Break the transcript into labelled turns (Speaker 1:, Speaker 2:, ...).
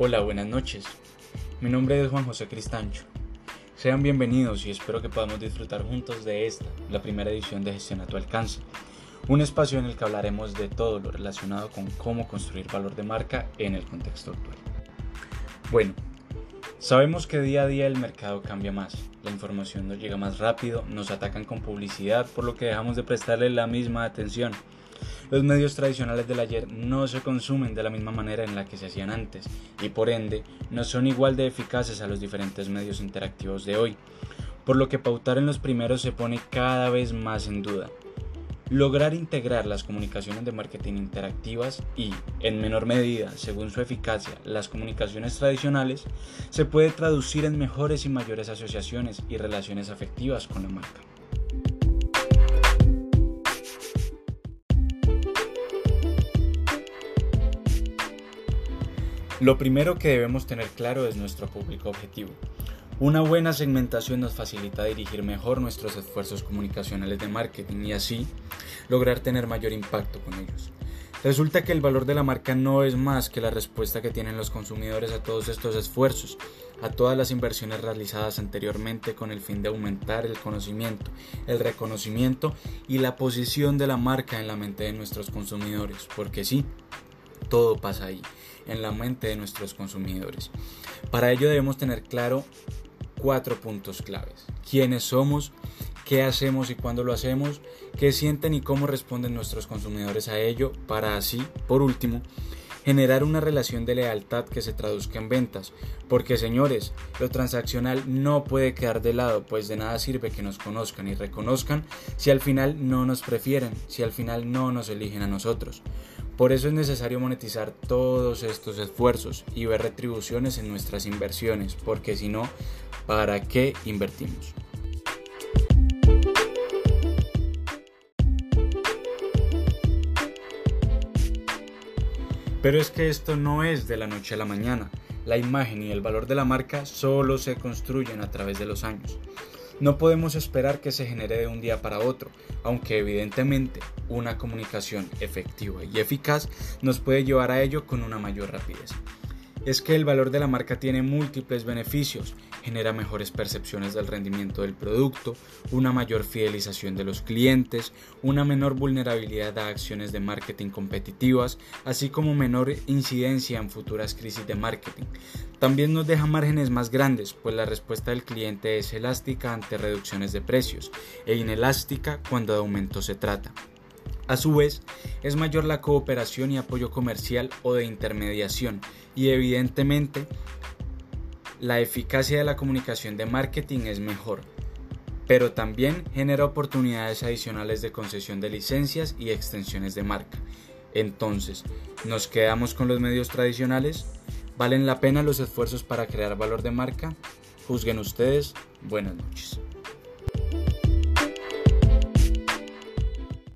Speaker 1: Hola, buenas noches. Mi nombre es Juan José Cristancho. Sean bienvenidos y espero que podamos disfrutar juntos de esta, la primera edición de Gestión a tu alcance, un espacio en el que hablaremos de todo lo relacionado con cómo construir valor de marca en el contexto actual. Bueno, sabemos que día a día el mercado cambia más, la información nos llega más rápido, nos atacan con publicidad, por lo que dejamos de prestarle la misma atención. Los medios tradicionales del ayer no se consumen de la misma manera en la que se hacían antes y por ende no son igual de eficaces a los diferentes medios interactivos de hoy, por lo que pautar en los primeros se pone cada vez más en duda. Lograr integrar las comunicaciones de marketing interactivas y, en menor medida, según su eficacia, las comunicaciones tradicionales, se puede traducir en mejores y mayores asociaciones y relaciones afectivas con la marca. Lo primero que debemos tener claro es nuestro público objetivo. Una buena segmentación nos facilita dirigir mejor nuestros esfuerzos comunicacionales de marketing y así lograr tener mayor impacto con ellos. Resulta que el valor de la marca no es más que la respuesta que tienen los consumidores a todos estos esfuerzos, a todas las inversiones realizadas anteriormente con el fin de aumentar el conocimiento, el reconocimiento y la posición de la marca en la mente de nuestros consumidores, porque sí, todo pasa ahí, en la mente de nuestros consumidores. Para ello debemos tener claro cuatro puntos claves. ¿Quiénes somos? ¿Qué hacemos y cuándo lo hacemos? ¿Qué sienten y cómo responden nuestros consumidores a ello? Para así, por último, generar una relación de lealtad que se traduzca en ventas. Porque señores, lo transaccional no puede quedar de lado, pues de nada sirve que nos conozcan y reconozcan si al final no nos prefieren, si al final no nos eligen a nosotros. Por eso es necesario monetizar todos estos esfuerzos y ver retribuciones en nuestras inversiones, porque si no, ¿para qué invertimos? Pero es que esto no es de la noche a la mañana. La imagen y el valor de la marca solo se construyen a través de los años. No podemos esperar que se genere de un día para otro, aunque evidentemente una comunicación efectiva y eficaz nos puede llevar a ello con una mayor rapidez es que el valor de la marca tiene múltiples beneficios, genera mejores percepciones del rendimiento del producto, una mayor fidelización de los clientes, una menor vulnerabilidad a acciones de marketing competitivas, así como menor incidencia en futuras crisis de marketing. También nos deja márgenes más grandes, pues la respuesta del cliente es elástica ante reducciones de precios e inelástica cuando de aumento se trata. A su vez, es mayor la cooperación y apoyo comercial o de intermediación y evidentemente la eficacia de la comunicación de marketing es mejor, pero también genera oportunidades adicionales de concesión de licencias y extensiones de marca. Entonces, ¿nos quedamos con los medios tradicionales? ¿Valen la pena los esfuerzos para crear valor de marca? Juzguen ustedes. Buenas noches.